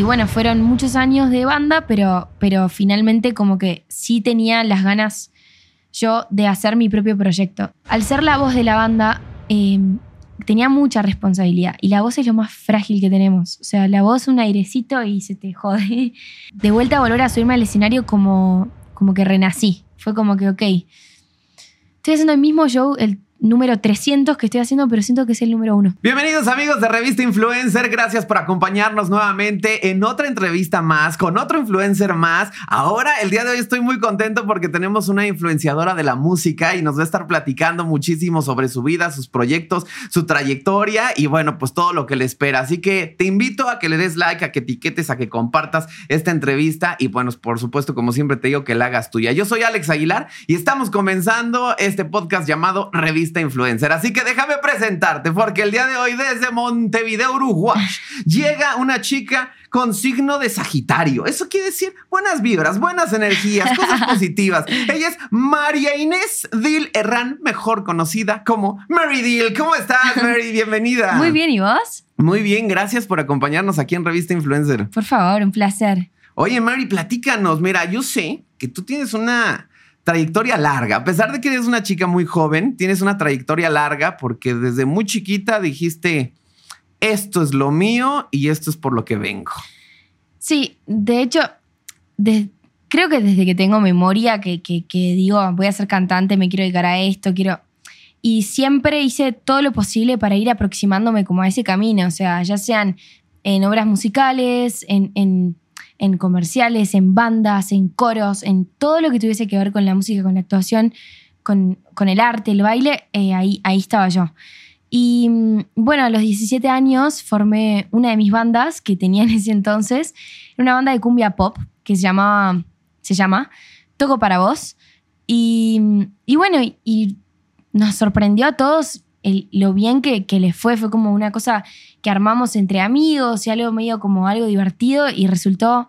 y bueno, fueron muchos años de banda, pero, pero finalmente como que sí tenía las ganas yo de hacer mi propio proyecto. Al ser la voz de la banda, eh, tenía mucha responsabilidad y la voz es lo más frágil que tenemos. O sea, la voz un airecito y se te jode. De vuelta a volver a subirme al escenario como, como que renací. Fue como que, ok, estoy haciendo el mismo show, número 300 que estoy haciendo, pero siento que es el número uno. Bienvenidos amigos de Revista Influencer, gracias por acompañarnos nuevamente en otra entrevista más, con otro influencer más. Ahora, el día de hoy estoy muy contento porque tenemos una influenciadora de la música y nos va a estar platicando muchísimo sobre su vida, sus proyectos, su trayectoria y bueno, pues todo lo que le espera. Así que te invito a que le des like, a que etiquetes, a que compartas esta entrevista y bueno, por supuesto, como siempre te digo, que la hagas tuya. Yo soy Alex Aguilar y estamos comenzando este podcast llamado Revista influencer. Así que déjame presentarte, porque el día de hoy desde Montevideo, Uruguay, llega una chica con signo de Sagitario. Eso quiere decir buenas vibras, buenas energías, cosas positivas. Ella es María Inés Dil Herrán, mejor conocida como Mary Dil. ¿Cómo estás, Mary? Bienvenida. Muy bien, ¿y vos? Muy bien, gracias por acompañarnos aquí en Revista Influencer. Por favor, un placer. Oye, Mary, platícanos. Mira, yo sé que tú tienes una trayectoria larga. A pesar de que eres una chica muy joven, tienes una trayectoria larga porque desde muy chiquita dijiste, esto es lo mío y esto es por lo que vengo. Sí, de hecho, creo que desde que tengo memoria, que, digo, voy a ser cantante, me quiero dedicar a esto, quiero... Y siempre hice todo lo posible para ir aproximándome como a ese camino, o sea, ya sean en obras musicales, en en comerciales, en bandas, en coros, en todo lo que tuviese que ver con la música, con la actuación, con, el arte, el baile, eh, ahí, ahí estaba yo. Y mm, bueno, a los 17 años formé una de mis bandas que tenía en ese entonces, una banda de cumbia pop que se llamaba, se llama Toco para vos. Y, y bueno, y nos sorprendió a todos lo bien que, que les fue. Fue como una cosa que armamos entre amigos y algo medio como algo divertido y resultó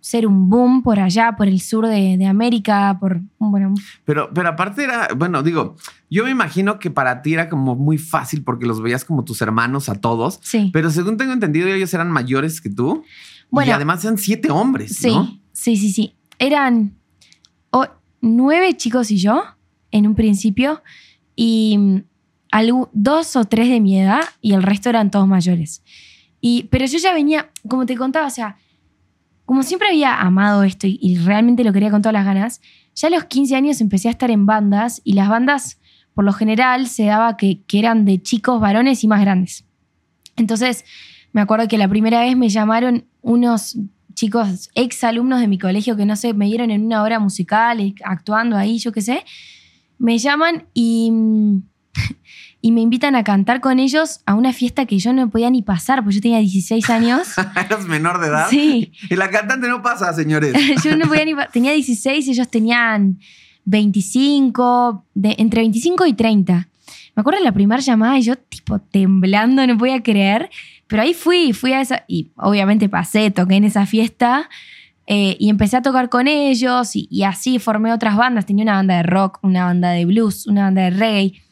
ser un boom por allá, por el sur de, América, por bueno. Pero, pero aparte era, bueno, digo, yo me imagino que para ti era como muy fácil porque los veías como tus hermanos a todos. Sí. Pero según tengo entendido, ellos eran mayores que tú. Bueno. Y además eran siete hombres. Sí, sí, sí, sí. Eran nueve chicos y yo en un principio. Y dos o tres de mi edad y el resto eran todos mayores. Y, pero yo ya venía, como te contaba, o sea, como siempre había amado esto y, realmente lo quería con todas las ganas, ya a los 15 años empecé a estar en bandas y las bandas, por lo general, se daba que, que eran de chicos varones y más grandes. Entonces, me acuerdo que la primera vez me llamaron unos chicos ex alumnos de mi colegio que no sé, me dieron en una hora musical, actuando ahí, yo qué sé. Me llaman y y me invitan a cantar con ellos a una fiesta que yo no podía ni pasar, porque yo tenía 16 años. ¿Eras menor de edad? Sí. Y la cantante no pasa, señores. yo no podía ni tenía 16 y ellos tenían 25, de, entre 25 y 30. Me acuerdo de la primera llamada y yo tipo temblando, no podía creer, pero ahí fui, fui a esa, y obviamente pasé, toqué en esa fiesta. Eh, y empecé a tocar con ellos y, y así formé otras bandas. Tenía una banda de rock, una banda de blues, una banda de reggae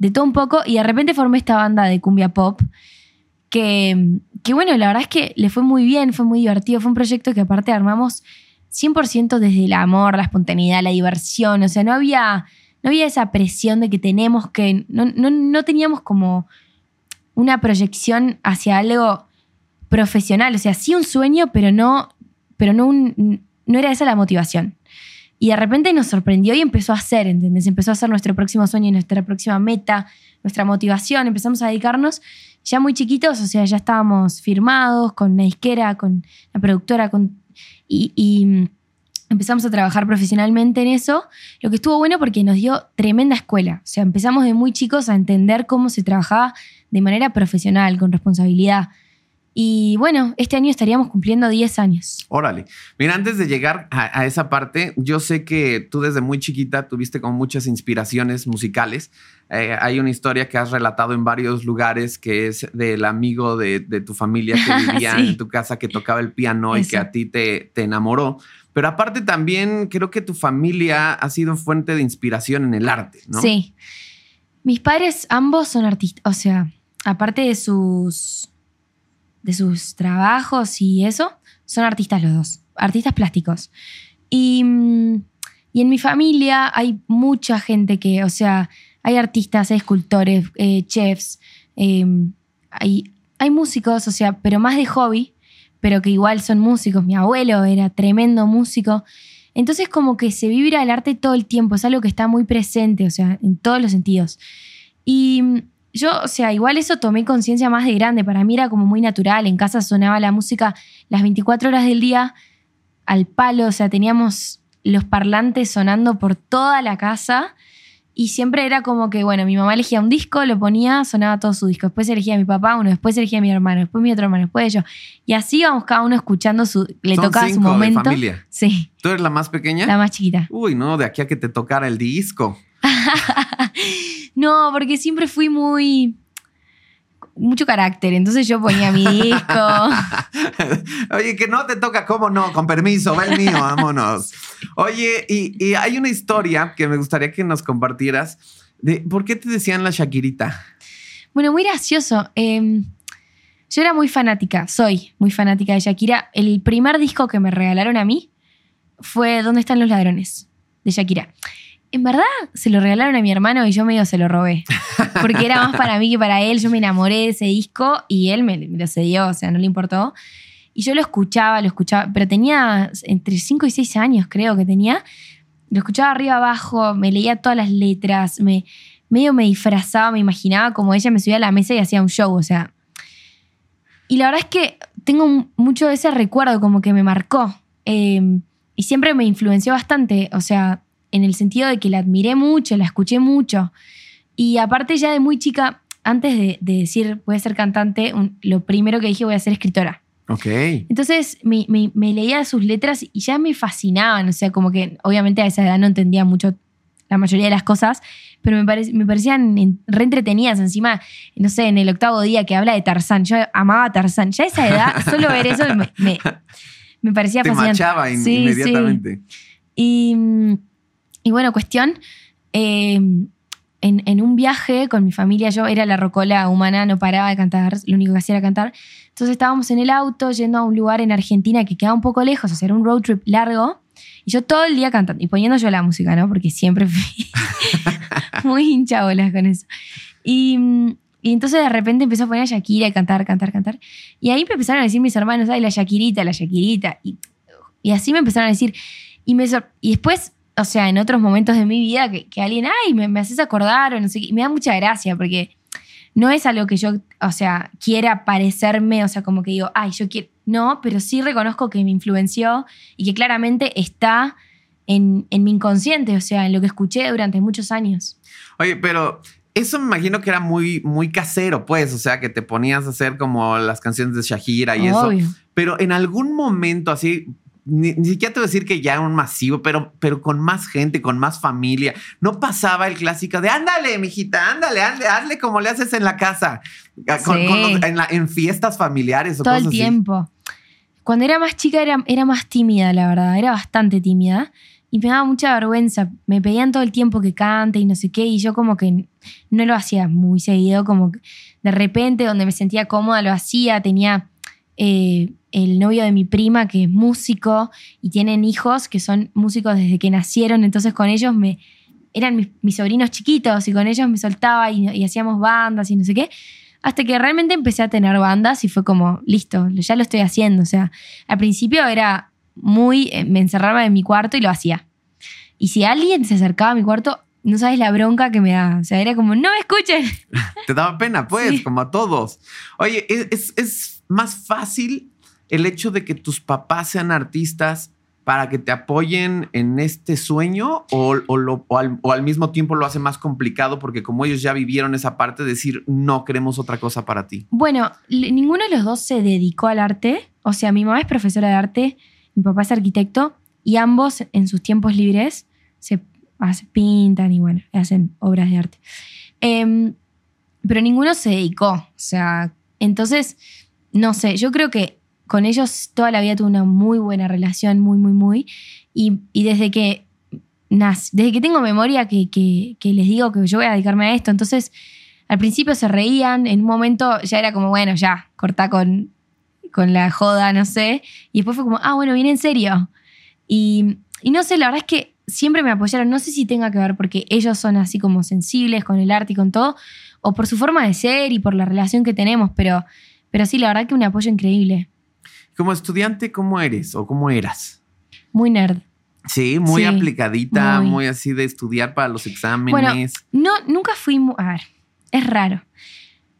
de todo un poco y de repente formé esta banda de cumbia pop que, que bueno, la verdad es que le fue muy bien, fue muy divertido, fue un proyecto que aparte armamos 100% desde el amor, la espontaneidad, la diversión, o sea, no había, no había esa presión de que tenemos que, no, no, teníamos como una proyección hacia algo profesional, o sea, sí un sueño, pero no, pero no, no era esa la motivación. Y de repente nos sorprendió y empezó a hacer, ¿entendés? Empezó a ser nuestro próximo sueño, nuestra próxima meta, nuestra motivación. Empezamos a dedicarnos ya muy chiquitos, o sea, ya estábamos firmados con una disquera, con la productora, con, y, mm, empezamos a trabajar profesionalmente en eso, lo que estuvo bueno porque nos dio tremenda escuela. O sea, empezamos de muy chicos a entender cómo se trabajaba de manera profesional, con responsabilidad. Y bueno, este año estaríamos cumpliendo 10 años. Órale. Mira, antes de llegar a, esa parte, yo sé que tú desde muy chiquita tuviste como muchas inspiraciones musicales. Eh, hay una historia que has relatado en varios lugares que es del amigo de, tu familia que vivía en tu casa, que tocaba el piano y que a ti te, te enamoró. Pero aparte también creo que tu familia ha sido fuente de inspiración en el arte, ¿no? Sí. Mis padres ambos son artistas, o sea, aparte de sus de sus trabajos y eso, son artistas los dos, artistas plásticos. Y, mm, y en mi familia hay mucha gente que, o sea, hay artistas, hay escultores, eh, chefs, eh, hay, hay músicos, o sea, pero más de hobby, pero que igual son músicos. Mi abuelo era tremendo músico. Entonces como que se vibra el arte todo el tiempo, es algo que está muy presente, o sea, en todos los sentidos. Y mm, yo, o sea, igual eso tomé conciencia más de grande, para mí era como muy natural, en casa sonaba la música las 24 horas del día al palo, o sea, teníamos los parlantes sonando por toda la casa y siempre era como que, bueno, mi mamá elegía un disco, lo ponía, sonaba todo su disco. Después elegía a mi papá uno, después elegía a mi hermano, después mi otro hermano, después yo. Y así íbamos cada uno escuchando su. Le Son tocaba su cinco de momento. familia. Sí, ¿Tú eres la más pequeña? la más chiquita. Uy, no, de aquí a que te tocara el disco. no, porque siempre fui muy. Mucho carácter. Entonces yo ponía mi disco. Oye, que no te toca, ¿cómo no? Con permiso, va el mío, vámonos. Oye, y, y hay una historia que me gustaría que nos compartieras de por qué te decían la Shakirita. Bueno, muy gracioso. Eh, yo era muy fanática, soy muy fanática de Shakira. El primer disco que me regalaron a mí fue ¿Dónde están los ladrones? de Shakira. En verdad, se lo regalaron a mi hermano y yo medio se lo robé. Porque era más para mí que para él. Yo me enamoré de ese disco y él me, me lo cedió, o sea, no le importó. Y yo lo escuchaba, lo escuchaba, pero tenía entre 5 y 6 años, creo que tenía. Lo escuchaba arriba abajo, me leía todas las letras, me, medio me disfrazaba, me imaginaba como ella me subía a la mesa y hacía un show, o sea. Y la verdad es que tengo mucho de ese recuerdo, como que me marcó. Eh, y siempre me influenció bastante, o sea, en el sentido de que la admiré mucho, la escuché mucho. Y aparte ya de muy chica, antes de, de decir voy a ser cantante, un- lo primero que dije voy a ser escritora. Ok. Entonces me, me- me leía sus letras y ya me fascinaban, o sea, como que obviamente a esa edad no entendía mucho la mayoría de las cosas, pero me, me parecían en- re entretenidas. Encima, no sé, en el octavo día que habla de Tarzán, yo amaba a Tarzán. Ya a esa edad, solo ver eso me, me- parecía Te fascinante. machaba in- Sí, sí. Y, y bueno, cuestión, eh, en, en un viaje con mi familia, yo era la rocola humana, no paraba de cantar, lo único que hacía era cantar. Entonces estábamos en el auto yendo a un lugar en Argentina que quedaba un poco lejos, o sea, era un road trip largo. Y yo todo el día cantando y poniendo yo la música, ¿no? Porque siempre fui muy hincha bolas con eso. Y, y entonces de repente empezó a poner a Shakira y cantar, cantar, cantar. Y ahí me empezaron a decir mis hermanos, ay, la Shakirita, la Shakirita. Y, y así me empezaron a decir. Y, me y después, o sea, en otros momentos de mi vida, que, que alguien, ay, me, me haces acordar o no sé qué, y me da mucha gracia porque no es algo que yo, o sea, quiera parecerme, o sea, como que digo, ay, yo quiero. No, pero sí reconozco que me influenció y que claramente está en, en mi inconsciente, o sea, en lo que escuché durante muchos años. Oye, pero eso me imagino que era muy, muy casero, pues. O sea, que te ponías a hacer como las canciones de Shakira y eso. Pero en algún momento así, ni, ni siquiera te voy a decir que ya un masivo, pero, pero con más gente, con más familia, no pasaba el clásico de ándale, mijita, ándale, hazle, hazle como le haces en la casa, con- Sí. con los- en, la- en fiestas familiares o todo cosas el así. tiempo. Cuando era más chica era, era más tímida, la verdad, era bastante tímida y me daba mucha vergüenza. Me pedían todo el tiempo que cante y no sé qué y yo como que no lo hacía muy seguido, como que de repente donde me sentía cómoda lo hacía, tenía eh, el novio de mi prima que es músico y tienen hijos que son músicos desde que nacieron, entonces con ellos me... Eran mis, mis sobrinos chiquitos y con ellos me soltaba y, y hacíamos bandas y no sé qué. Hasta que realmente empecé a tener bandas y fue como, listo, ya lo estoy haciendo. O sea, al principio era muy, eh, me encerraba en mi cuarto y lo hacía. Y si alguien se acercaba a mi cuarto, no sabes la bronca que me daba. O sea, era como, no me escuchen. Te daba pena, pues, Sí. como a todos. Oye, ¿es, es- es más fácil el hecho de que tus papás sean artistas para que te apoyen en este sueño o, o lo- o al, mismo tiempo lo hace más complicado porque como ellos ya vivieron esa parte, decir, no queremos otra cosa para ti? Bueno, ninguno de los dos se dedicó al arte. O sea, mi mamá es profesora de arte, mi papá es arquitecto y ambos en sus tiempos libres se pintan y bueno, hacen obras de arte. Em, pero ninguno se dedicó. O sea, entonces, no sé, yo creo que con ellos toda la vida tuve una muy buena relación, muy, muy, muy. Y, y desde que desde que tengo memoria que, que- que les digo que yo voy a dedicarme a esto, entonces al principio se reían, en un momento ya era como, bueno, ya, cortá con, con la joda, no sé. Y después fue como, ah, bueno, viene en serio. Y, y no sé, la verdad es que siempre me apoyaron. No sé si tenga que ver porque ellos son así como sensibles con el arte y con todo, o por su forma de ser y por la relación que tenemos, pero, pero sí, la verdad que un apoyo increíble. Como estudiante, ¿cómo eres o cómo eras? Muy nerd. Sí, muy Sí, aplicadita, muy. muy. así de estudiar para los exámenes. Bueno, no, nunca fui, mu- a ver, es raro.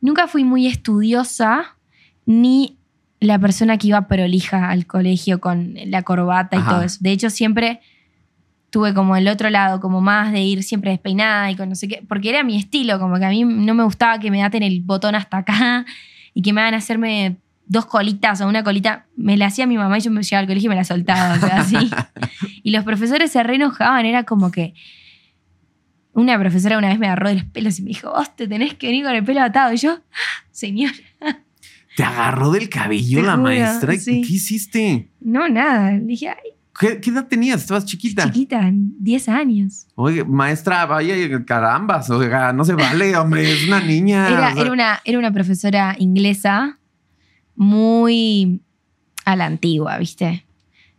Nunca fui muy estudiosa ni la persona que iba prolija al colegio con la corbata y todo eso. De hecho, siempre tuve como el otro lado, como más de ir siempre despeinada y con no sé qué, porque era mi estilo, como que a mí no me gustaba que me aten el botón hasta acá y que me hagan hacerme dos colitas o una colita. Me la hacía mi mamá y yo me llegaba al colegio y me la soltaba, o sea, así. y los profesores se re enojaban, era como que una profesora una vez me agarró de los pelos y me dijo, vos te tenés que venir con el pelo atado. Y yo, "Ah, señor, ¿Te agarró del cabello Te la juro, maestra? sí. ¿Qué hiciste? no, nada. Le dije, ay, ¿Qué, qué edad tenías? ¿Estabas chiquita? chiquita, 10 años. Oye, maestra, vaya, carambas, o sea, no se vale, hombre, es una niña. Era, o sea, era una, era una profesora inglesa muy a la antigua, ¿viste?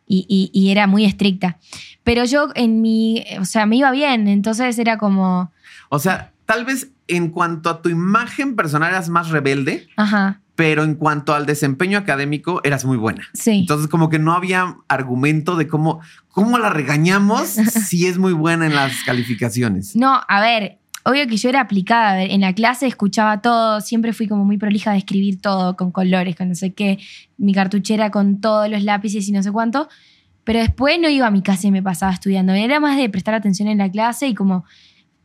Y, y- y era muy estricta. Pero yo en mi, o sea, me iba bien, entonces era como, o sea, tal vez en cuanto a tu imagen personal eras más rebelde, ajá, pero en cuanto al desempeño académico eras muy buena. sí. Entonces, como que no había argumento de cómo, cómo la regañamos si es muy buena en las calificaciones. No, a ver, obvio que yo era aplicada. A ver, en la clase escuchaba todo, siempre fui como muy prolija de escribir todo con colores, con no sé qué, mi cartuchera con todos los lápices y no sé cuánto. Pero después no iba a mi casa y me pasaba estudiando. Era más de prestar atención en la clase y como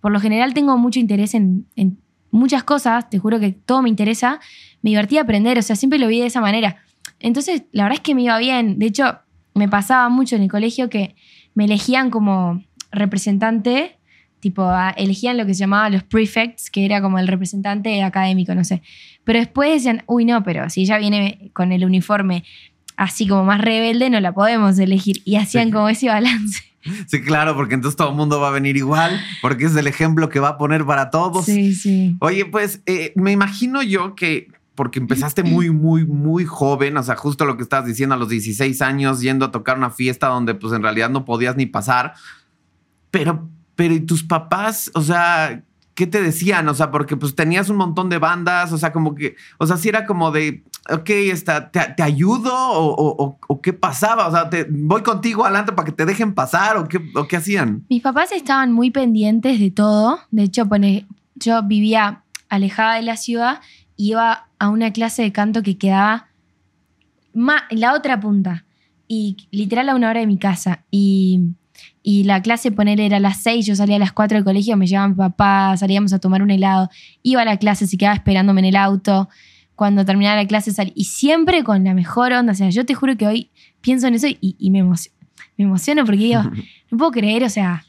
por lo general tengo mucho interés en, en muchas cosas, te juro que todo me interesa, me divertía aprender, o sea, siempre lo vi de esa manera. Entonces, la verdad es que me iba bien. De hecho, me pasaba mucho en el colegio que me elegían como representante, tipo, elegían lo que se llamaba los prefects, que era como el representante académico, no sé. Pero después decían, uy, no, pero si ella viene con el uniforme así como más rebelde, no la podemos elegir. Y hacían Sí. como ese balance. Sí, claro, porque entonces todo el mundo va a venir igual, porque es el ejemplo que va a poner para todos. Sí, sí. Oye, pues eh, me imagino yo que porque empezaste muy, muy, muy joven, o sea, justo lo que estabas diciendo a los 16 años, yendo a tocar una fiesta donde pues en realidad no podías ni pasar, pero, pero ¿y tus papás? O sea, ¿qué te decían? O sea, porque pues tenías un montón de bandas, o sea, como que, o sea, si era como de, ok, está, te, te ayudo o, o- qué pasaba, o sea, voy contigo adelante para que te dejen pasar o qué, qué hacían. Mis papás estaban muy pendientes de todo. De hecho, pone, yo vivía alejada de la ciudad iba a una clase de canto que quedaba en la otra punta. Y literal a una hora de mi casa. Y, y la clase poner era a las 6, yo salía a las 4 del colegio, me llevaba mi papá, salíamos a tomar un helado. Iba a la clase, se quedaba esperándome en el auto. Cuando terminaba la clase salí. Y siempre con la mejor onda. O sea, yo te juro que hoy pienso en eso y, y me, emocio- me emociono porque digo, no puedo creer, o sea,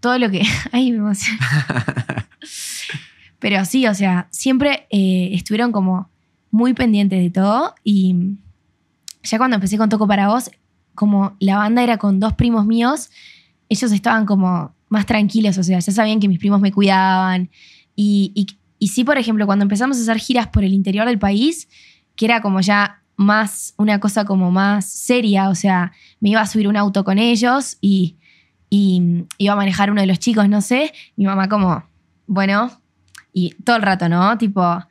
todo lo que. Ay, me emociona. Pero sí, o sea, siempre eh, estuvieron como muy pendientes de todo. Y ya cuando empecé con Toco para Vos, como la banda era con dos primos míos, ellos estaban como más tranquilos, o sea, ya sabían que mis primos me cuidaban. Y, y, sí, por ejemplo, cuando empezamos a hacer giras por el interior del país, que era como ya más, una cosa como más seria, o sea, me iba a subir un auto con ellos y, y iba a manejar uno de los chicos, no sé, mi mamá como, bueno, y todo el rato, ¿no? Tipo,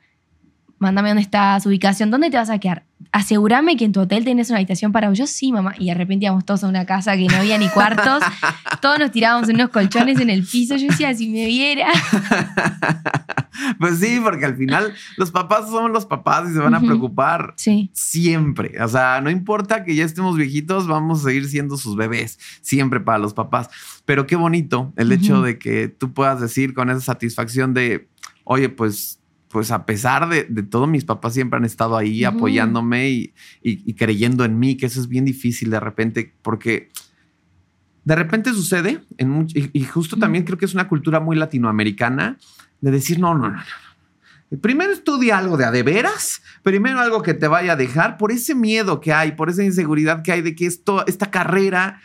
mándame dónde está su ubicación, ¿dónde te vas a quedar? Asegúrame que en tu hotel tenés una habitación para. Yo sí, mamá. Y de repente íbamos todos a una casa que no había ni cuartos. todos nos tirábamos en unos colchones en el piso. Yo decía, si me viera. Pues sí, porque al final los papás son los papás y se van a preocupar Sí. siempre. O sea, no importa que ya estemos viejitos, vamos a seguir siendo sus bebés, siempre para los papás. Pero qué bonito el hecho de que tú puedas decir con esa satisfacción de, oye, pues, pues a pesar de, de todo, mis papás siempre han estado ahí apoyándome y, y- y creyendo en mí, que eso es bien difícil de repente, porque de repente sucede, en much- y, y justo también creo que es una cultura muy latinoamericana, de decir, no, no, no, no. Primero estudia algo de a de veras, primero algo que te vaya a dejar, por ese miedo que hay, por esa inseguridad que hay de que esto, esta carrera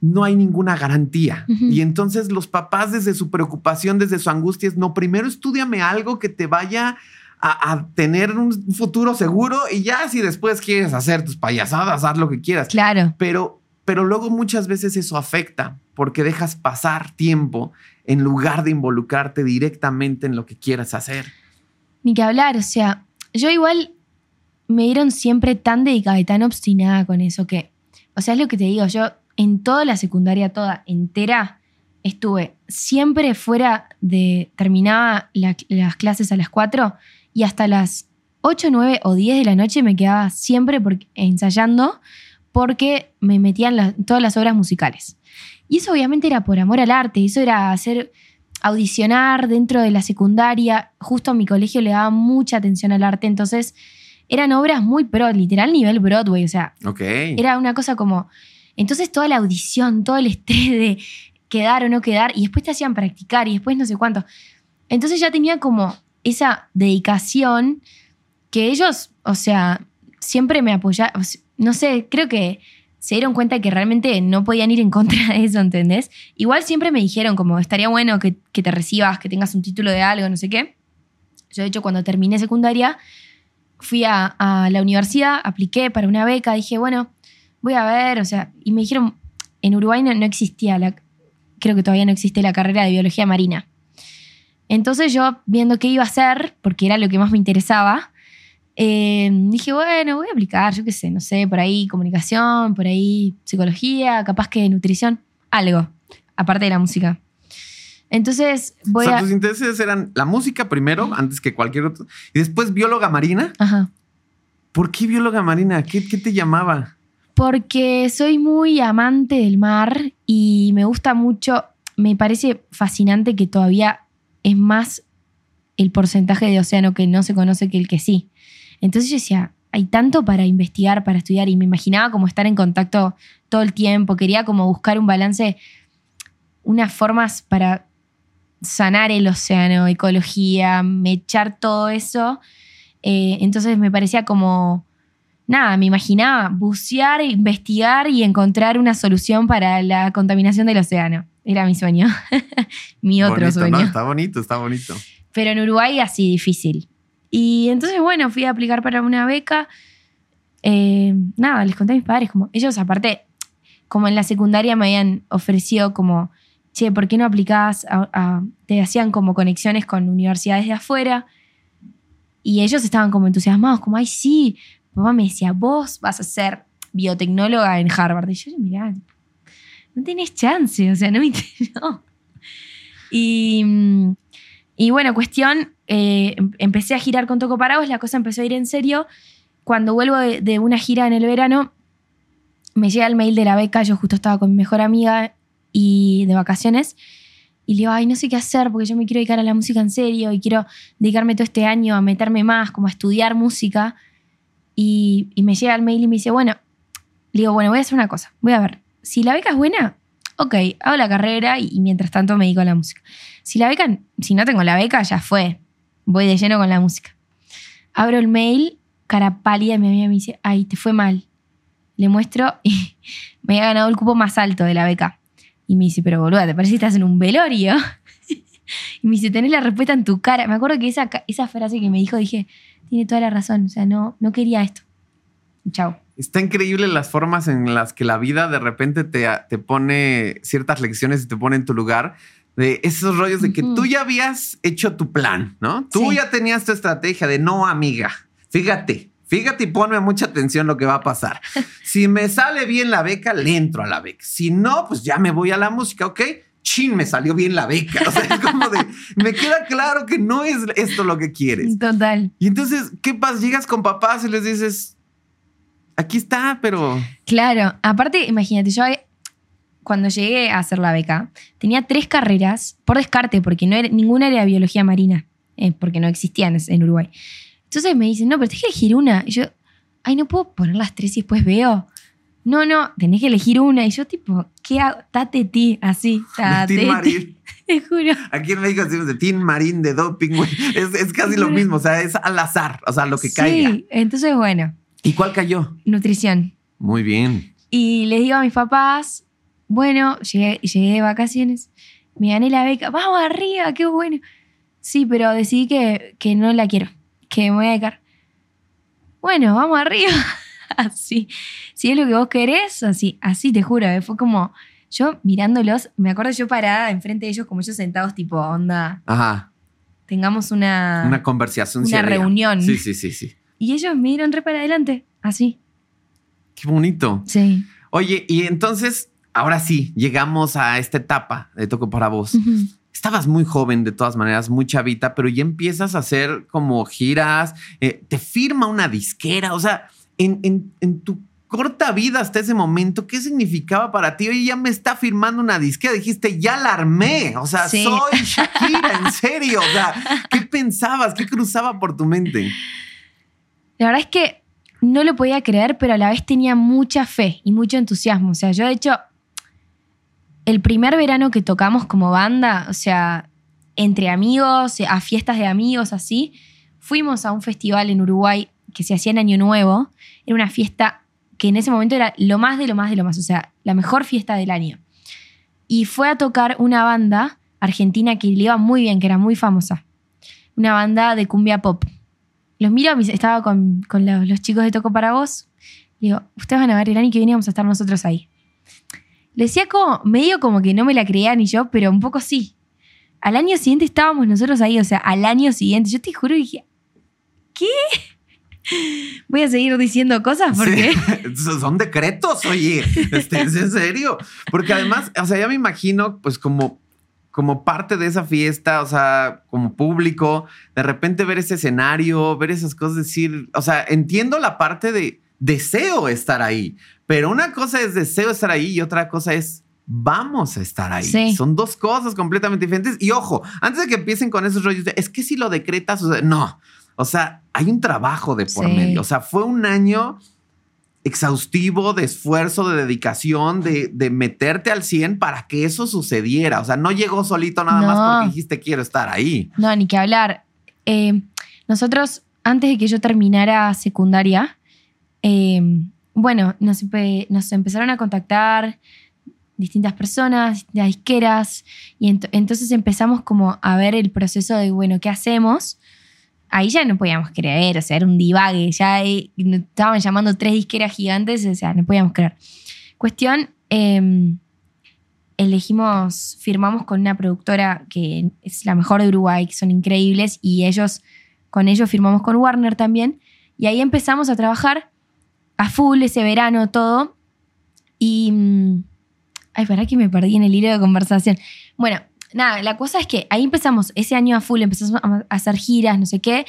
no hay ninguna garantía. Y entonces los papás desde su preocupación, desde su angustia es, no, primero estudiame algo que te vaya a, a tener un futuro seguro y ya si después quieres hacer tus payasadas, haz lo que quieras. Claro. Pero, pero luego muchas veces eso afecta porque dejas pasar tiempo en lugar de involucrarte directamente en lo que quieras hacer. Ni que hablar, o sea, yo igual me dieron siempre tan dedicada y tan obstinada con eso que, o sea, es lo que te digo, yo en toda la secundaria, toda entera, estuve siempre fuera de, terminaba la- las clases a las 4 y hasta las 8, 9 o 10 de la noche me quedaba siempre por- ensayando porque me metían todas las obras musicales. Y eso obviamente era por amor al arte, eso era hacer audicionar dentro de la secundaria. Justo a mi colegio le daba mucha atención al arte, entonces eran obras muy pro, literal nivel Broadway, o sea, era una cosa como. Entonces toda la audición, todo el estrés de quedar o no quedar, y después te hacían practicar, y después no sé cuánto. Entonces ya tenía como esa dedicación que ellos, o sea, siempre me apoyaron. no sé, creo que se dieron cuenta que realmente no podían ir en contra de eso, ¿entendés? Igual siempre me dijeron como estaría bueno que, que te recibas, que tengas un título de algo, no sé qué. Yo, de hecho, cuando terminé secundaria, fui a, a la universidad, apliqué para una beca, dije, bueno, voy a ver, o sea, y me dijeron, en Uruguay no, no existía, la, creo que todavía no existe la carrera de biología marina. Entonces yo, viendo qué iba a hacer, porque era lo que más me interesaba, eh, dije, bueno, voy a aplicar, yo qué sé, no sé, por ahí comunicación, por ahí psicología, capaz que nutrición, algo, aparte de la música. Entonces voy o sea, a... tus intereses eran la música primero, antes que cualquier otro, y después bióloga marina. Ajá. ¿Por qué bióloga marina? ¿Qué, qué te llamaba? Porque soy muy amante del mar y me gusta mucho, me parece fascinante que todavía es más el porcentaje de océano que no se conoce que el que sí. Entonces yo decía, hay tanto para investigar, para estudiar y me imaginaba como estar en contacto todo el tiempo, quería como buscar un balance, unas formas para sanar el océano, ecología, mechar todo eso. Eh, entonces me parecía como nada, me imaginaba bucear, investigar y encontrar una solución para la contaminación del océano. Era mi sueño. mi otro bonito, sueño. ¿no? Está bonito, está bonito. Pero en Uruguay así difícil. Y entonces, bueno, fui a aplicar para una beca. Eh, nada, les conté a mis padres, como ellos aparte, como en la secundaria me habían ofrecido como, che, ¿por qué no aplicás? a- a-?" te hacían como conexiones con universidades de afuera. Y ellos estaban como entusiasmados, como, ay, sí. Papá me decía, vos vas a ser biotecnóloga en Harvard. Y yo, mirá, no tenés chance, o sea, no me no. Y, y bueno, cuestión, eh, em- empecé a girar con Toco Parados, la cosa empezó a ir en serio. Cuando vuelvo de, de una gira en el verano, me llega el mail de la beca, yo justo estaba con mi mejor amiga y de vacaciones, y le digo, ay, no sé qué hacer porque yo me quiero dedicar a la música en serio y quiero dedicarme todo este año a meterme más, como a estudiar música. Y, me llega el mail y me dice, bueno, le digo, bueno, voy a hacer una cosa, voy a ver, si la beca es buena, ok, hago la carrera y, mientras tanto me dedico a la música. Si la beca, si no tengo la beca, ya fue, voy de lleno con la música. Abro el mail, cara pálida, mi amiga me dice, ay, te fue mal. Le muestro y me había ganado el cupo más alto de la beca. Y me dice, pero boluda, ¿te parece que estás en un velorio? y me dice, tenés la respuesta en tu cara. Me acuerdo que esa, esa frase que me dijo, dije, tiene toda la razón. O sea, no, no quería esto. Chao. Está increíble las formas en las que la vida de repente te, te pone ciertas lecciones y te pone en tu lugar. De esos rollos de que Ujú. tú ya habías hecho tu plan, ¿no? Tú Sí. ya tenías tu estrategia de no, amiga. Fíjate, fíjate y ponme mucha atención lo que va a pasar. Si me sale bien la beca, le entro a la beca. Si no, pues ya me voy a la música, ¿ok? Chin, me salió bien la beca. O sea, es como de, me queda claro que no es esto lo que quieres. Total. Y entonces, ¿qué pasa? Llegas con papás y les dices, aquí está, pero... Claro, aparte, imagínate, yo eh, cuando llegué a hacer la beca, tenía tres carreras por descarte, porque no era, ninguna era biología marina, eh, porque no existían en Uruguay. Entonces me dicen, no, pero tenés que elegir una. Y yo, ay, no puedo poner las tres y después veo. No, no, tenés que elegir una. Y yo, tipo, ¿qué hago? Tate ti, así. Tate Tin ti. Marín. Te juro. Aquí en México decimos de Tin Marín, de doping, güey. Es, es casi lo mismo, o sea, es al azar, o sea, lo que caiga. Sí, entonces, bueno, ¿Y cuál cayó? nutrición. Muy bien. Y les digo a mis papás, bueno, llegué, llegué de vacaciones, me gané la beca, vamos arriba, qué bueno. Sí, pero decidí que, que no la quiero. que me voy a dedicar. Bueno, vamos arriba. así. Si es lo que vos querés, así, así te juro. eh, Fue como yo mirándolos, me acuerdo yo parada enfrente de ellos, como ellos sentados, tipo, onda, Ajá. tengamos una. Una conversación. Una reunión. Sí, sí, sí, sí. Y ellos me dieron re para adelante, así. Qué bonito. Sí. Oye, y entonces, ahora sí, llegamos a esta etapa de Toco para vos. Ujú. Estabas muy joven, de todas maneras, muy chavita, pero ya empiezas a hacer como giras, eh, te firma una disquera, o sea, en, en- en tu corta vida hasta ese momento, ¿qué significaba para ti? Oye, ya me está firmando una disquera, dijiste, ya la armé, o sea, Sí. soy Shakira, en serio, o sea, ¿qué pensabas? ¿Qué cruzaba por tu mente? La verdad es que no lo podía creer, pero a la vez tenía mucha fe y mucho entusiasmo. O sea, yo de hecho, el primer verano que tocamos como banda, o sea, entre amigos, a fiestas de amigos, así, fuimos a un festival en Uruguay que se hacía en Año Nuevo. Era una fiesta que en ese momento era lo más de lo más de lo más, o sea, la mejor fiesta del año. Y fue a tocar una banda argentina que le iba muy bien, que era muy famosa. Una banda de cumbia pop. Los miro, estaba con, con los, chicos de Toco para Vos. Digo, ustedes van a ver el año que viene vamos a estar nosotros ahí. Le decía como, medio como que no me la creía ni yo, pero un poco sí. Al año siguiente estábamos nosotros ahí, o sea, al año siguiente. Yo te juro, dije, ¿qué? Voy a seguir diciendo cosas porque... Sí. Son decretos, oye, este, ¿es en serio? Porque además, o sea, ya me imagino, pues como, como parte de esa fiesta, o sea, como público, de repente ver ese escenario, ver esas cosas, decir, o sea, entiendo la parte de deseo estar ahí, pero una cosa es deseo estar ahí y otra cosa es vamos a estar ahí. Sí. Son dos cosas completamente diferentes. Y ojo, antes de que empiecen con esos rollos, de, es que si lo decretas, o sea, no. O sea, hay un trabajo de por Sí. medio. O sea, fue un año exhaustivo de esfuerzo, de dedicación, de, de meterte al 100 para que eso sucediera. O sea, no llegó solito nada más porque dijiste quiero estar ahí. No, ni que hablar. Eh, nosotros, antes de que yo terminara secundaria, eh, bueno, nos, empe- nos empezaron a contactar distintas personas, distintas disqueras, y ent- entonces empezamos como a ver el proceso de, bueno, ¿qué hacemos? Ahí ya no podíamos creer, o sea, era un divague, ya eh, estaban llamando tres disqueras gigantes, o sea, no podíamos creer. Cuestión, eh, elegimos, firmamos con una productora que es la mejor de Uruguay, que son increíbles, y ellos, con ellos firmamos con Warner también, y ahí empezamos a trabajar a full ese verano, todo, y... mm, Ay, para que me perdí en el hilo de conversación. Bueno, nada, la cosa es que ahí empezamos ese año a full, empezamos a hacer giras, no sé qué,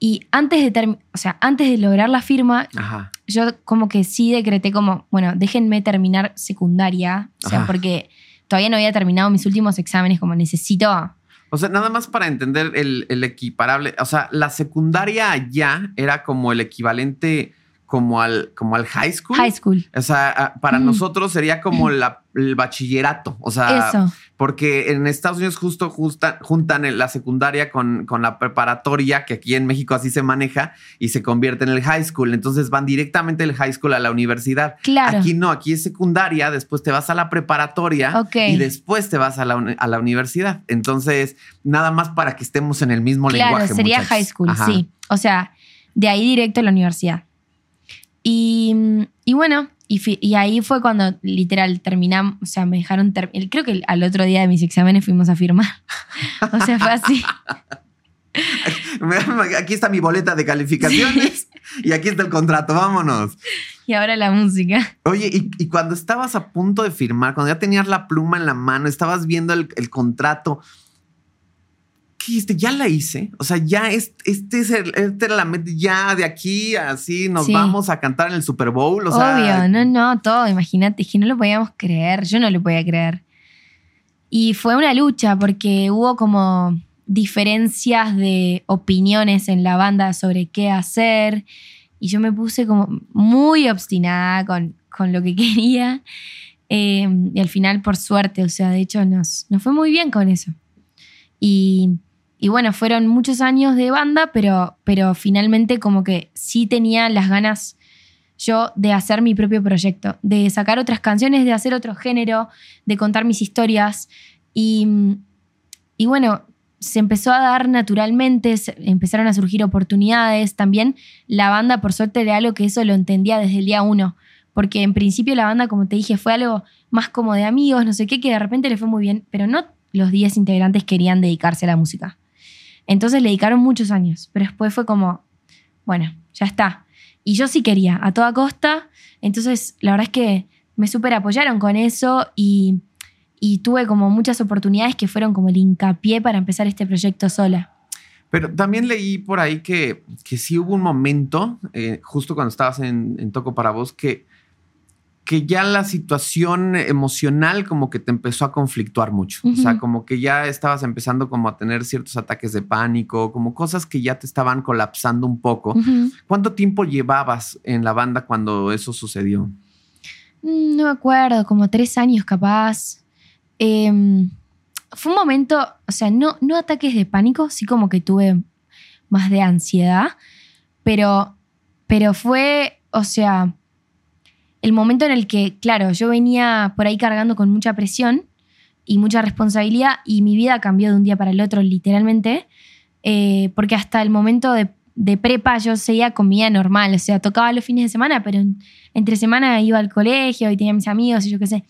y antes de, term- o sea, antes de lograr la firma, Ajá. yo como que sí decreté como, bueno, déjenme terminar secundaria, o sea, Ajá. porque todavía no había terminado mis últimos exámenes, como necesito... O sea, nada más para entender el, el equiparable. O sea, la secundaria allá era como el equivalente como al, como al high school. High school. O sea, a- para Mm. nosotros sería como la- el bachillerato. O sea, Eso. porque en Estados Unidos justo justa- juntan la secundaria con, con la preparatoria, que aquí en México así se maneja, y se convierte en el high school. Entonces van directamente del high school a la universidad. Claro. Aquí no, aquí es secundaria, después te vas a la preparatoria y después te vas a la, a la universidad. Entonces, nada más para que estemos en el mismo Claro, lenguaje. sería muchachos. high school, Ajá. sí. O sea, de ahí directo a la universidad. Y, y bueno, y, ahí fue cuando literal terminamos, o sea, me dejaron, ter- creo que al otro día de mis exámenes fuimos a firmar. o sea, fue así. Aquí está mi boleta de calificaciones y aquí está el contrato. Vámonos. Y ahora la música. Oye, y, y cuando estabas a punto de firmar, cuando ya tenías la pluma en la mano, estabas viendo el, el contrato, ¿qué dijiste? Ya la hice. O sea, ya es, este es el, este era la meta, ya de aquí así nos Sí. vamos a cantar en el Super Bowl. O sea, Obvio, no, no, todo, imagínate, es que no lo podíamos creer, yo no lo podía creer. Y fue una lucha porque hubo como diferencias de opiniones en la banda sobre qué hacer y yo me puse como muy obstinada con, con lo que quería Eh, y al final por suerte, o sea, de hecho nos, nos fue muy bien con eso. Y, y bueno, fueron muchos años de banda, pero, pero finalmente como que sí tenía las ganas yo de hacer mi propio proyecto, de sacar otras canciones, de hacer otro género, de contar mis historias. Y, y bueno, se empezó a dar naturalmente, empezaron a surgir oportunidades. También la banda, por suerte, era algo que eso lo entendía desde el día uno. Porque en principio la banda, como te dije, fue algo más como de amigos, no sé qué, que de repente le fue muy bien, pero no los 10 integrantes querían dedicarse a la música. Entonces le dedicaron muchos años, pero después fue como, bueno, ya está. Y yo sí quería, a toda costa. Entonces, la verdad es que me súper apoyaron con eso y tuve como muchas oportunidades que fueron como el hincapié para empezar este proyecto sola. Pero también leí por ahí que, que sí hubo un momento, eh, justo cuando estabas en, Toco para Vos, que, que ya la situación emocional como que te empezó a conflictuar mucho. O sea, como que ya estabas empezando como a tener ciertos ataques de pánico, como cosas que ya te estaban colapsando un poco. ¿Cuánto tiempo llevabas en la banda cuando eso sucedió? Mm, no me acuerdo, como tres años capaz. Em, fue un momento, o sea, no, no ataques de pánico, sí como que tuve más de ansiedad, pero, pero fue, o sea, el momento en el que, claro, yo venía por ahí cargando con mucha presión y mucha responsabilidad y mi vida cambió de un día para el otro, literalmente, eh, porque hasta el momento de, prepa yo seguía con vida normal, o sea, tocaba los fines de semana, pero entre semana iba al colegio y tenía mis amigos y yo qué sé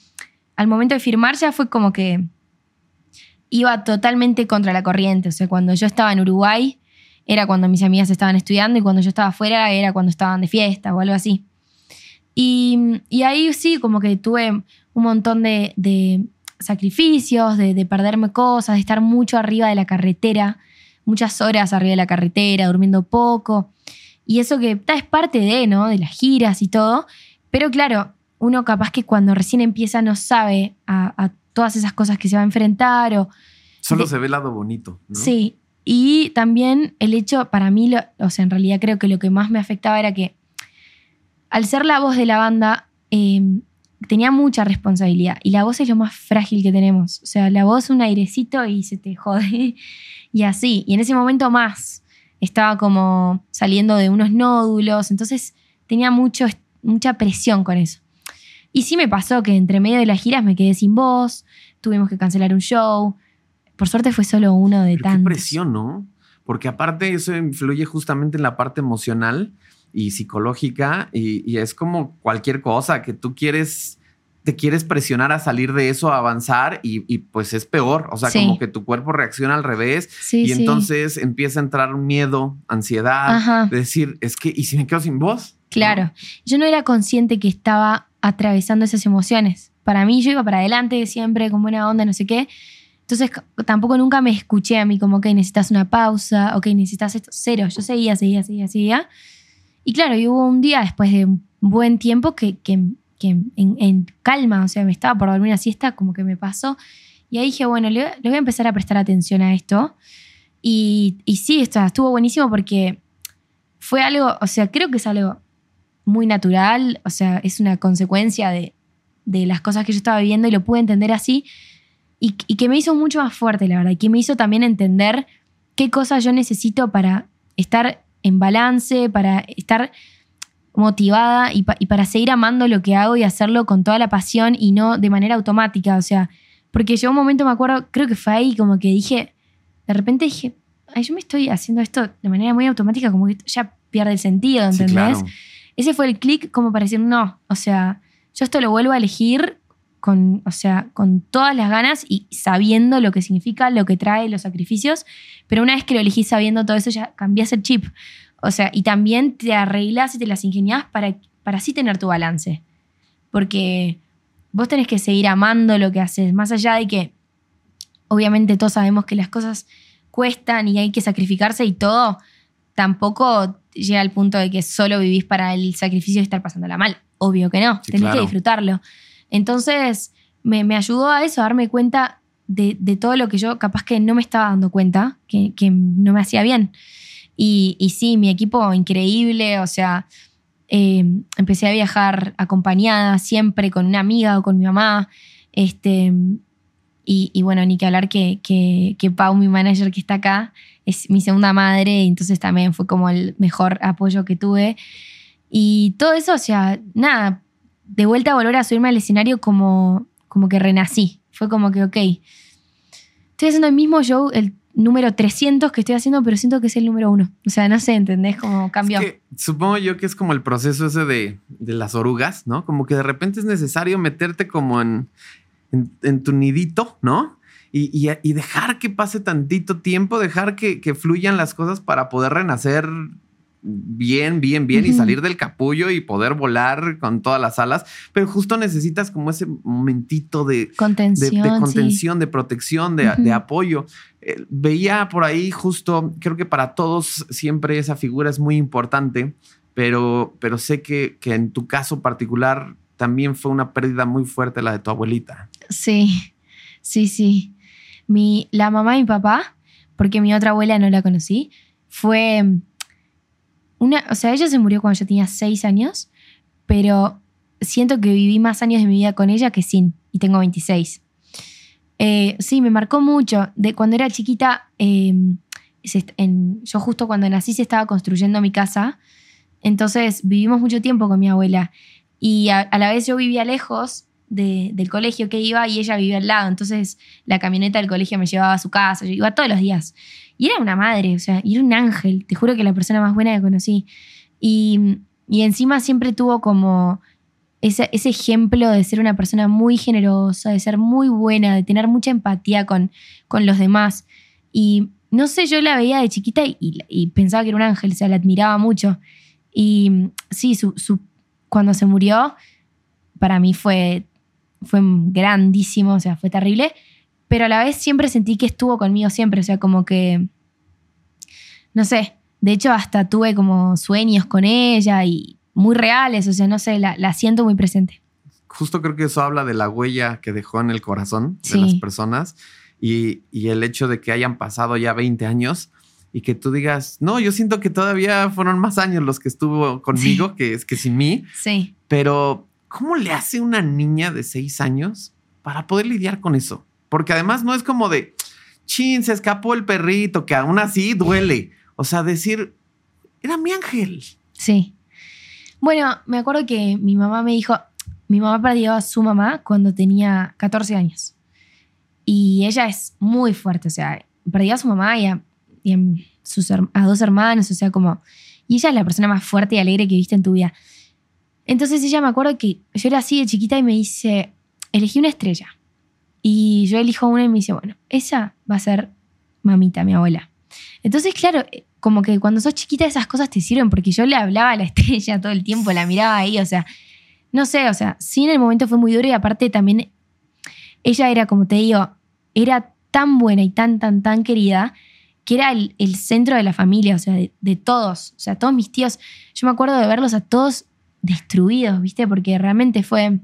al momento de firmar ya fue como que iba totalmente contra la corriente. O sea, cuando yo estaba en Uruguay era cuando mis amigas estaban estudiando y cuando yo estaba afuera era cuando estaban de fiesta o algo así. Y, ahí sí, como que tuve un montón de, sacrificios, de, perderme cosas, de estar mucho arriba de la carretera, muchas horas arriba de la carretera, durmiendo poco. Y eso que es parte de, ¿no? De las giras y todo. Pero claro, uno capaz que cuando recién empieza no sabe a, todas esas cosas que se va a enfrentar o... Solo se ve el lado bonito. ¿no? Sí, y también el hecho, para mí, o sea, en realidad creo que lo que más me afectaba era que al ser la voz de la banda, em, tenía mucha responsabilidad y la voz es lo más frágil que tenemos. O sea, la voz un airecito y se te jode y así. Y en ese momento más estaba como saliendo de unos nódulos, entonces tenía mucho, mucha presión con eso. Y sí me pasó que entre medio de las giras me quedé sin voz, tuvimos que cancelar un show. Por suerte fue solo uno de tantos. Qué presión, ¿no? Porque aparte eso influye justamente en la parte emocional y psicológica y, es como cualquier cosa que tú quieres, te quieres presionar a salir de eso, a avanzar y, pues es peor. O sea, como que tu cuerpo reacciona al revés y entonces empieza a entrar miedo, ansiedad, de decir, es que, ¿y si me quedo sin voz? Claro, yo no era consciente que estaba atravesando esas emociones. Para mí yo iba para adelante siempre con buena onda, no sé qué. Entonces tampoco nunca me escuché a mí como, ok, necesitas una pausa, ok, necesitas esto. Cero, yo seguía, seguía, seguía, seguía. Y claro, y hubo un día después de un buen tiempo que, que, en, calma, o sea, me estaba por dormir una siesta, como que me pasó. Y ahí dije, bueno, le, voy a empezar a prestar atención a esto. Y, y sí, esto, estuvo buenísimo porque fue algo, o sea, creo que es algo muy natural, o sea, es una consecuencia de, las cosas que yo estaba viviendo y lo pude entender así. Y, que me hizo mucho más fuerte, la verdad, y que me hizo también entender qué cosas yo necesito para estar en balance, para estar motivada y, para seguir amando lo que hago y hacerlo con toda la pasión y no de manera automática. O sea, porque yo un momento me acuerdo, creo que fue ahí como que dije, de repente dije, ay, yo me estoy haciendo esto de manera muy automática, como que ya pierde el sentido, ¿entendés? ese fue el clic como para decir, no, o sea, yo esto lo vuelvo a elegir con, o sea, con todas las ganas y sabiendo lo que significa, lo que trae, los sacrificios, pero una vez que lo elegís sabiendo todo eso, ya cambias el chip. O sea, y también te arreglas y te las ingenias para, para así tener tu balance. Porque vos tenés que seguir amando lo que haces, más allá de que obviamente todos sabemos que las cosas cuestan y hay que sacrificarse y todo, tampoco llega al punto de que solo vivís para el sacrificio de estar pasándola mal. Obvio que no, tenés que disfrutarlo. Entonces, me, ayudó a eso, a darme cuenta de, todo lo que yo capaz que no me estaba dando cuenta, que, no me hacía bien. Y, sí, mi equipo increíble, o sea, eh, empecé a viajar acompañada siempre con una amiga o con mi mamá. Este, y, bueno, ni que hablar que, que, Pau, mi manager que está acá, es mi segunda madre, y entonces también fue como el mejor apoyo que tuve. Y todo eso, o sea, nada, de vuelta a volver a subirme al escenario como, como que renací. Fue como que, ok, estoy haciendo el mismo show, el número 300 que estoy haciendo, pero siento que es el número uno. O sea, no sé, ¿entendés? Como cambió. Es que supongo yo que es como el proceso ese de, de las orugas, ¿no? Como que de repente es necesario meterte como en, en, en tu nidito, ¿no? Y, y, y, dejar que pase tantito tiempo, dejar que, que, fluyan las cosas para poder renacer bien, bien, bien uh -huh. y salir del capullo y poder volar con todas las alas. Pero justo necesitas como ese momentito de contención, de, de, contención, sí. de protección, de, uh -huh. de apoyo. Eh, veía por ahí justo, creo que para todos siempre esa figura es muy importante, pero, pero sé que, que en tu caso particular también fue una pérdida muy fuerte la de tu abuelita. Sí, sí, sí. Mi, la mamá y mi papá, porque mi otra abuela no la conocí, fue una, o sea, ella se murió cuando yo tenía seis años, pero siento que viví más años de mi vida con ella que sin, y tengo 26. Eh, sí, me marcó mucho. De cuando era chiquita, eh, yo justo cuando nací se estaba construyendo mi casa, entonces vivimos mucho tiempo con mi abuela. Y a la vez yo vivía lejos de, del colegio que iba y ella vivía al lado. Entonces la camioneta del colegio me llevaba a su casa, yo iba todos los días. Y era una madre, o sea, y era un ángel, te juro que la persona más buena que conocí. Y, y encima siempre tuvo como ese, ese, ejemplo de ser una persona muy generosa, de ser muy buena, de tener mucha empatía con, con los demás. Y no sé, yo la veía de chiquita y, y, y pensaba que era un ángel, o sea, la admiraba mucho. Y sí, su, su, cuando se murió, para mí fue, fue grandísimo, o sea, fue terrible pero a la vez siempre sentí que estuvo conmigo siempre, o sea, como que, no sé, de hecho hasta tuve como sueños con ella y muy reales, o sea, no sé, la, la siento muy presente. Justo creo que eso habla de la huella que dejó en el corazón de sí. las personas y, y, el hecho de que hayan pasado ya 20 años y que tú digas, no, yo siento que todavía fueron más años los que estuvo conmigo sí. que, es que sin mí. Sí. Pero, ¿cómo le hace una niña de 6 años para poder lidiar con eso? Porque además no es como de, chin, se escapó el perrito, que aún así duele. O sea, decir, era mi ángel. Sí. Bueno, me acuerdo que mi mamá me dijo, mi mamá perdió a su mamá cuando tenía 14 años. Y ella es muy fuerte, o sea, perdió a su mamá y a, sus dos hermanos, o sea, como... Y ella es la persona más fuerte y alegre que viste en tu vida. Entonces ella me acuerdo que yo era así de chiquita y me dice, elegí una estrella. Y yo elijo una y me dice, bueno, esa va a ser mamita, mi abuela. Entonces, claro, eh, como que cuando sos chiquita esas cosas te sirven porque yo le hablaba a la estrella todo el tiempo, la miraba ahí, o sea, no sé, o sea, sí en el momento fue muy duro y aparte también ella era, como te digo, era tan buena y tan, tan, tan querida que era el, el centro de la familia, o sea, de, de, todos, o sea, todos mis tíos, yo me acuerdo de verlos a todos destruidos, ¿viste? Porque realmente fue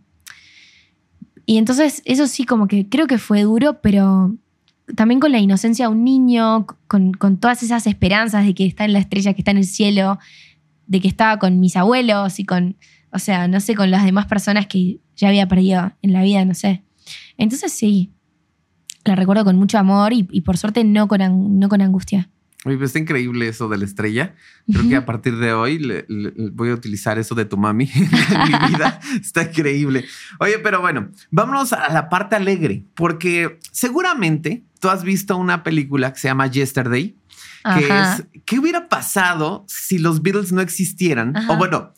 y entonces eso sí como que creo que fue duro, pero también con la inocencia de un niño, con, con, todas esas esperanzas de que está en la estrella, que está en el cielo, de que estaba con mis abuelos y con, o sea, no sé, con las demás personas que ya había perdido en la vida, no sé. Entonces sí, la recuerdo con mucho amor y, por suerte no con, no con angustia. Oye, pues está increíble eso de la estrella. Creo que a partir de hoy le, le, voy a utilizar eso de tu mami en mi vida. Está increíble. Oye, pero bueno, vámonos a la parte alegre, porque seguramente tú has visto una película que se llama Yesterday, que Ajá. es ¿qué hubiera pasado si los Beatles no existieran? Ajá. O bueno,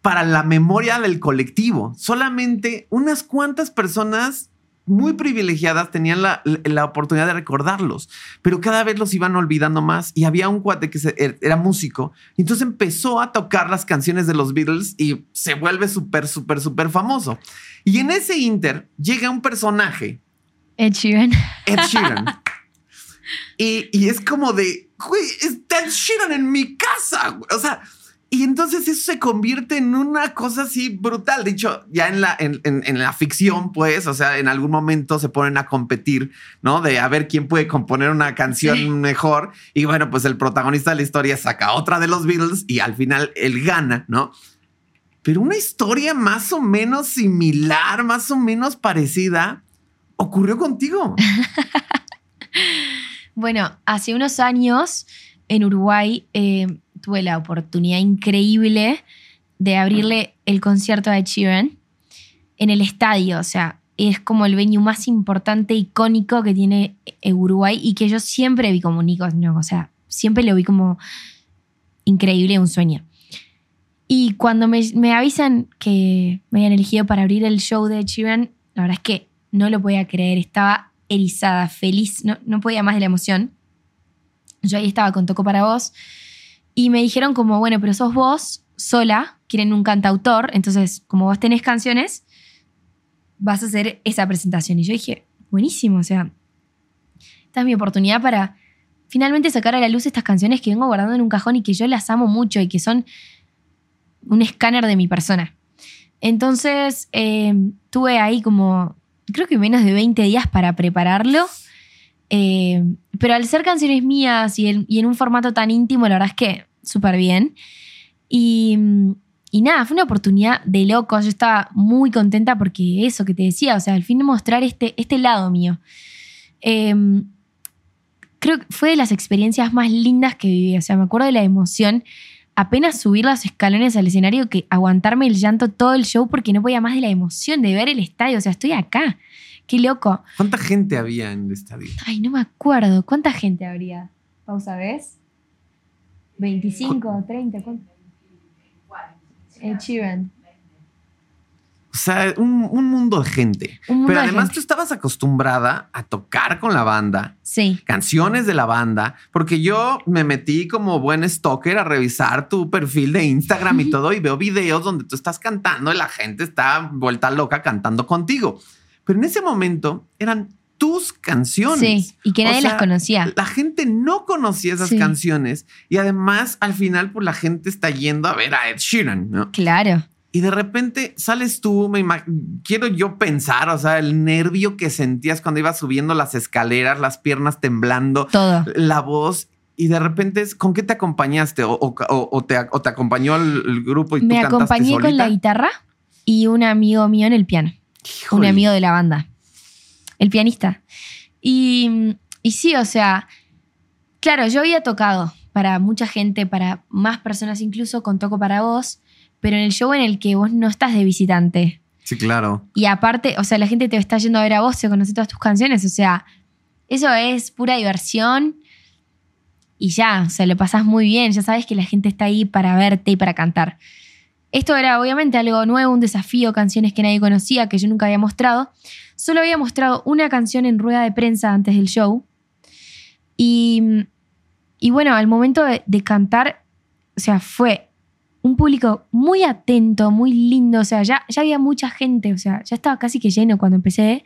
para la memoria del colectivo, solamente unas cuantas personas muy privilegiadas tenían la, la, oportunidad de recordarlos, pero cada vez los iban olvidando más. Y había un cuate que se, er, era músico, y entonces empezó a tocar las canciones de los Beatles y se vuelve súper, súper, súper famoso. Y en ese inter llega un personaje. Ed Sheeran. Ed Sheeran. y, y es como de, güey, está Ed Sheeran en mi casa. O sea, y entonces eso se convierte en una cosa así brutal. De hecho, ya en la, en, en, en, la ficción, pues, o sea, en algún momento se ponen a competir, ¿no? De a ver quién puede componer una canción sí. mejor. Y bueno, pues el protagonista de la historia saca otra de los Beatles y al final él gana, ¿no? Pero una historia más o menos similar, más o menos parecida, ocurrió contigo. bueno, hace unos años en Uruguay... Eh, tuve la oportunidad increíble de abrirle el concierto Ed Sheeran en el estadio. O sea, es como el venue más importante, icónico que tiene eh, Uruguay y que yo siempre vi como un icono, o sea, siempre lo vi como increíble, un sueño. Y cuando me, me avisan que me habían elegido para abrir el show de Sheeran, la verdad es que no lo podía creer, estaba erizada, feliz, no, no podía más de la emoción. Yo ahí estaba con Toco para vos y me dijeron como, bueno, pero sos vos sola, quieren un cantautor, entonces como vos tenés canciones, vas a hacer esa presentación. Y yo dije, buenísimo, o sea, esta es mi oportunidad para finalmente sacar a la luz estas canciones que vengo guardando en un cajón y que yo las amo mucho y que son un escáner de mi persona. Entonces, eh, tuve ahí como, creo que menos de 20 días para prepararlo. Eh, pero al ser canciones mías y en, un formato tan íntimo, la verdad es que súper bien. Y, y, nada, fue una oportunidad de locos. Yo estaba muy contenta porque eso que te decía, o sea, al fin de mostrar este, este lado mío. Eh, creo que fue de las experiencias más lindas que viví. O sea, me acuerdo de la emoción apenas subir los escalones al escenario que aguantarme el llanto todo el show porque no podía más de la emoción de ver el estadio. O sea, estoy acá. Qué loco. ¿Cuánta gente había en el estadio? Ay, no me acuerdo. ¿Cuánta gente habría? Pausa, ¿ves? 25, 30. ¿cuánto? El Sheeran. O sea, un, un, mundo de gente. Mundo Pero de además gente. tú estabas acostumbrada a tocar con la banda, Sí. canciones de la banda, porque yo me metí como buen stalker a revisar tu perfil de Instagram y todo y veo videos donde tú estás cantando y la gente está vuelta loca cantando contigo. Pero en ese momento eran tus canciones. Sí, y que O nadie sea, las conocía. La gente no conocía esas Sí. canciones y además al final pues la gente está yendo a ver a Ed Sheeran, ¿no? Claro. Y de repente sales tú, me quiero yo pensar, o sea, el nervio que sentías cuando ibas subiendo las escaleras, las piernas temblando, Todo. la voz. Y de repente, es, ¿con qué te acompañaste? ¿O, o- o- o te, o te acompañó el, el grupo y tú Me cantaste acompañé con la guitarra y un amigo mío en el piano. Un amigo de la banda, el pianista. Y, y sí, o sea, claro, yo había tocado para mucha gente, para más personas incluso con Toco para vos, pero en el show en el que vos no estás de visitante. Sí, claro. Y aparte, o sea, la gente te está yendo a ver a vos, se conoce todas tus canciones, o sea, eso es pura diversión y ya, o sea, lo pasás muy bien, ya sabes que la gente está ahí para verte y para cantar. Esto era obviamente algo nuevo, un desafío, canciones que nadie conocía, que yo nunca había mostrado. Solo había mostrado una canción en rueda de prensa antes del show. Y, y bueno, al momento de, cantar, o sea, fue un público muy atento, muy lindo, o sea, ya, ya había mucha gente, o sea, ya estaba casi que lleno cuando empecé,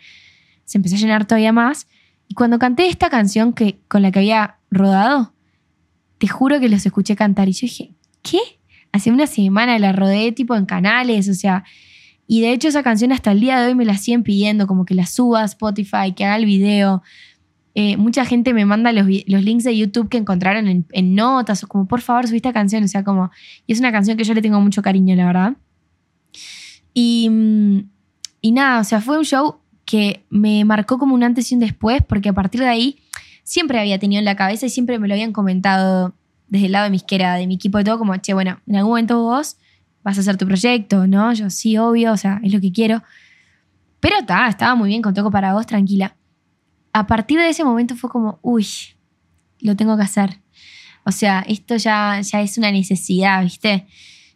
se empezó a llenar todavía más. Y cuando canté esta canción que, con la que había rodado, te juro que los escuché cantar y yo dije, ¿qué? Hace una semana la rodé tipo en canales, o sea, y de hecho esa canción hasta el día de hoy me la siguen pidiendo, como que la suba a Spotify, que haga el video. Eh, mucha gente me manda los, los links de YouTube que encontraron en, en notas, o como por favor subí esta canción, o sea, como, y es una canción que yo le tengo mucho cariño, la verdad. Y, mm, y nada, o sea, fue un show que me marcó como un antes y un después, porque a partir de ahí siempre había tenido en la cabeza y siempre me lo habían comentado desde el lado de mi isquera, de mi equipo de todo, como, che, bueno, en algún momento vos vas a hacer tu proyecto, ¿no? Yo sí, obvio, o sea, es lo que quiero. Pero está, estaba muy bien con Toco para vos, tranquila. A partir de ese momento fue como, uy, lo tengo que hacer. O sea, esto ya, ya es una necesidad, ¿viste?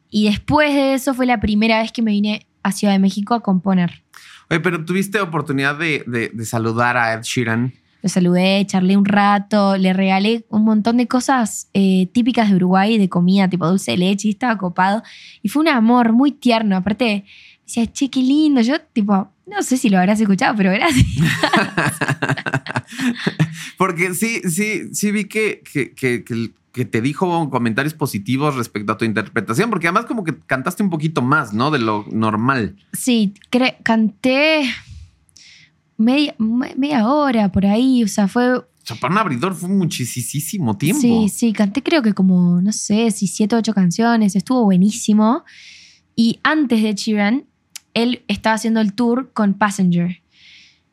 Y después de eso fue la primera vez que me vine a Ciudad de México a componer. Oye, pero tuviste oportunidad de saludar a Ed Sheeran. Lo saludé, charlé un rato, le regalé un montón de cosas eh, típicas de Uruguay, de comida, tipo dulce de leche, y estaba copado. Y fue un amor muy tierno. Aparte, decía, che, qué lindo. Yo, tipo, no sé si lo habrás escuchado, pero gracias. Porque sí, sí, sí vi que, que, que- que- que te dijo comentarios positivos respecto a tu interpretación, porque además como que cantaste un poquito más, ¿no? De lo normal. Sí, canté media, me- media hora por ahí. O sea, fue. O sea, para un abridor fue muchísimo tiempo. Sí, sí, canté creo que como, no sé, si siete o ocho canciones. Estuvo buenísimo. Y antes de Chiran, él estaba haciendo el tour con Passenger.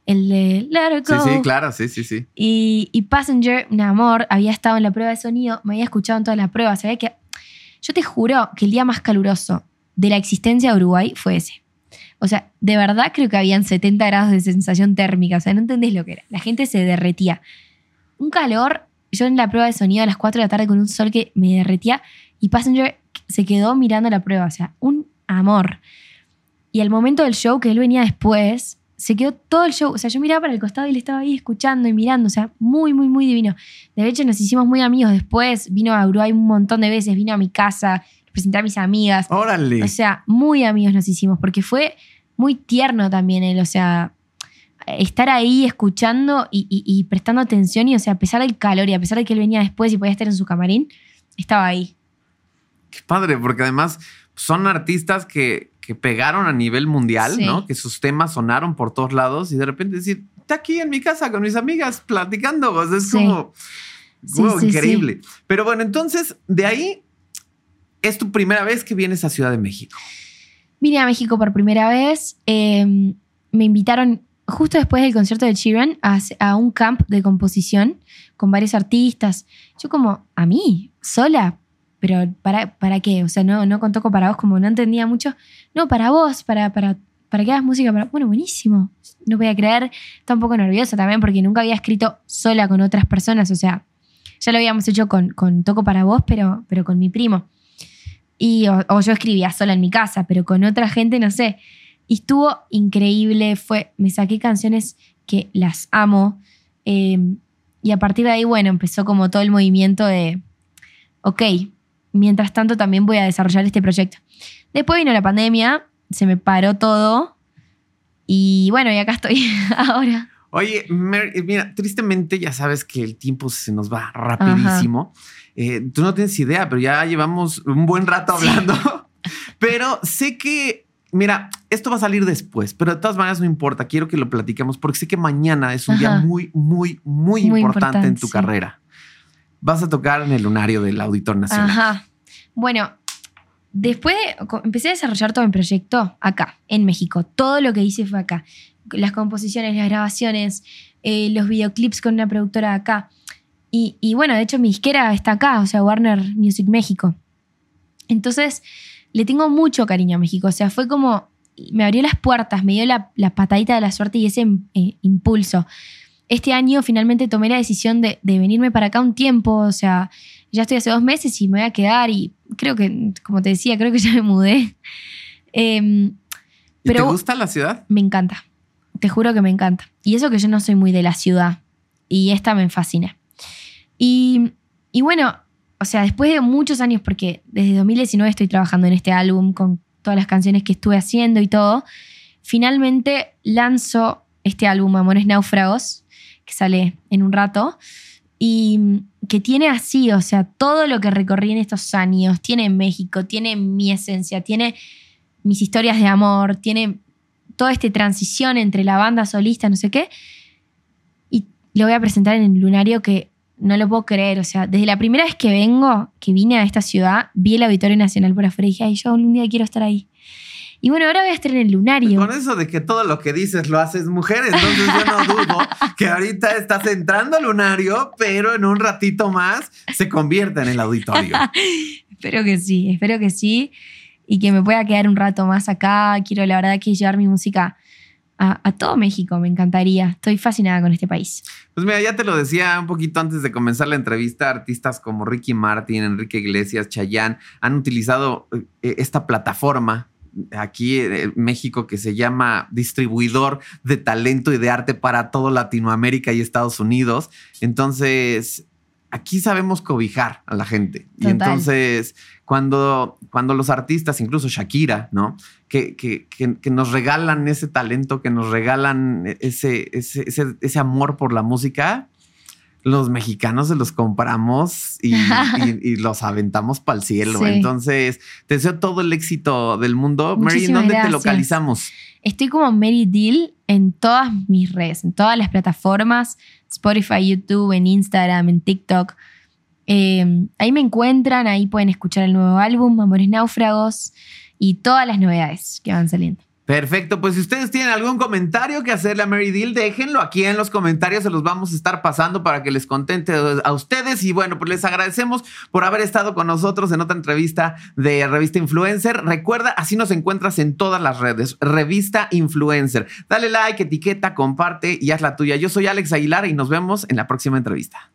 El de Let It sí, Go. sí, claro, sí, sí, sí. Y, y Passenger, un amor, había estado en la prueba de sonido, me había escuchado en toda la prueba. Sabía que. Yo te juro que el día más caluroso de la existencia de Uruguay fue ese. O sea, de verdad creo que habían 70 grados de sensación térmica. O sea, no entendés lo que era. La gente se derretía. Un calor. Yo en la prueba de sonido a las 4 de la tarde con un sol que me derretía y Passenger se quedó mirando la prueba. O sea, un amor. Y al momento del show, que él venía después, se quedó todo el show. O sea, yo miraba para el costado y él estaba ahí escuchando y mirando. O sea, muy, muy, muy divino. De hecho, nos hicimos muy amigos después. Vino a Uruguay un montón de veces, vino a mi casa, presenté a mis amigas. Órale. O sea, muy amigos nos hicimos, porque fue muy tierno también él, o sea, estar ahí escuchando y, y- y prestando atención y, o sea, a pesar del calor y a pesar de que él venía después y podía estar en su camarín, estaba ahí. Qué padre, porque además son artistas que, que pegaron a nivel mundial, Sí. ¿no? Que sus temas sonaron por todos lados y de repente decir, está aquí en mi casa con mis amigas platicando. O sea, es Sí. como wow, sí, increíble. Pero bueno, entonces de ahí es tu primera vez que vienes a Ciudad de México. Vine a México por primera vez, eh, me invitaron justo después del concierto de Sheeran a, a un camp de composición con varios artistas. Yo como, a mí, sola, pero ¿para, para qué? O sea, no, no con Toco para vos, como no entendía mucho. No, para vos, para, para, para que hagas música. Para... Bueno, buenísimo. No podía creer. Estaba un poco nerviosa también porque nunca había escrito sola con otras personas. O sea, ya lo habíamos hecho con, con Toco para vos, pero, pero con mi primo. Y, o, yo escribía sola en mi casa, pero con otra gente, no sé. Y estuvo increíble. Fue, me saqué canciones que las amo. eh, y a partir de ahí, bueno, empezó como todo el movimiento de, ok, mientras tanto también voy a desarrollar este proyecto. Después vino la pandemia, se me paró todo. Y bueno, y acá estoy ahora. Oye, Mer- eh, mira, tristemente ya sabes que el tiempo se nos va rapidísimo. Eh, tú no tienes idea, pero ya llevamos un buen rato Sí. hablando. pero sé que, mira, esto va a salir después, pero de todas maneras no importa. Quiero que lo platiquemos porque sé que mañana es un día muy, muy, muy, Muy importante, en tu sí. carrera. Vas a tocar en el lunario del Auditor Nacional. Ajá. Bueno, después de- empecé a desarrollar todo mi proyecto acá, en México. Todo lo que hice fue acá. Las composiciones, las grabaciones, eh, los videoclips con una productora de acá. Y, y bueno, de hecho mi disquera está acá, o sea, Warner Music México. Entonces, le tengo mucho cariño a México. O sea, fue como, me abrió las puertas, me dio la, la patadita de la suerte y ese eh, impulso. Este año finalmente tomé la decisión de, de venirme para acá un tiempo, o sea, ya estoy hace dos meses y me voy a quedar y creo que, como te decía, creo que ya me mudé. Em, ¿Y pero- te gusta la ciudad? me encanta, te juro que me encanta. Y eso que yo no soy muy de la ciudad y esta me fascina. Y, y bueno, o sea, después de muchos años, porque desde 2019 estoy trabajando en este álbum con todas las canciones que estuve haciendo y todo, finalmente lanzo este álbum Amores Náufragos, que sale en un rato, y que tiene así, o sea, todo lo que recorrí en estos años, tiene México, tiene mi esencia, tiene mis historias de amor, tiene toda esta transición entre la banda solista, no sé qué, y lo voy a presentar en el lunario que no lo puedo creer, o sea, desde la primera vez que vengo, que vine a esta ciudad, vi el Auditorio Nacional por afuera y dije, ay, yo algún día quiero estar ahí. Y bueno, ahora voy a estar en el lunario. Con eso de que todo lo que dices lo haces mujer, entonces yo no dudo que ahorita estás entrando al lunario, pero en un ratito más se convierte en el auditorio. Espero que sí, espero que sí. Y que me pueda quedar un rato más acá. Quiero, la verdad, que llevar mi música a, a todo México. Me encantaría. Estoy fascinada con este país. Pues mira, ya te lo decía un poquito antes de comenzar la entrevista, artistas como Ricky Martin, Enrique Iglesias, Chayanne han utilizado eh, esta plataforma aquí en México que se llama distribuidor de talento y de arte para todo Latinoamérica y Estados Unidos. Entonces, aquí sabemos cobijar a la gente. Y entonces, cuando, cuando los artistas, incluso Shakira, ¿no? Que, que- que- que nos regalan ese talento, que nos regalan ese, ese, ese- ese amor por la música, los mexicanos se los compramos y, y- y los aventamos para el cielo. Sí. Entonces, te deseo todo el éxito del mundo. Mary, ¿en Muchísimas dónde te localizamos? Estoy como Mary Deal en todas mis redes, en todas las plataformas, Spotify, YouTube, en Instagram, en TikTok. Eh, ahí me encuentran, ahí pueden escuchar el nuevo álbum, Amores Náufragos, y todas las novedades que van saliendo. Perfecto, pues si ustedes tienen algún comentario que hacerle a Mary Deal, déjenlo aquí en los comentarios, se los vamos a estar pasando para que les contente a ustedes. Y bueno, pues les agradecemos por haber estado con nosotros en otra entrevista de Revista Influencer. Recuerda, así nos encuentras en todas las redes, Revista Influencer. Dale like, etiqueta, comparte y haz la tuya. Yo soy Alex Aguilar y nos vemos en la próxima entrevista.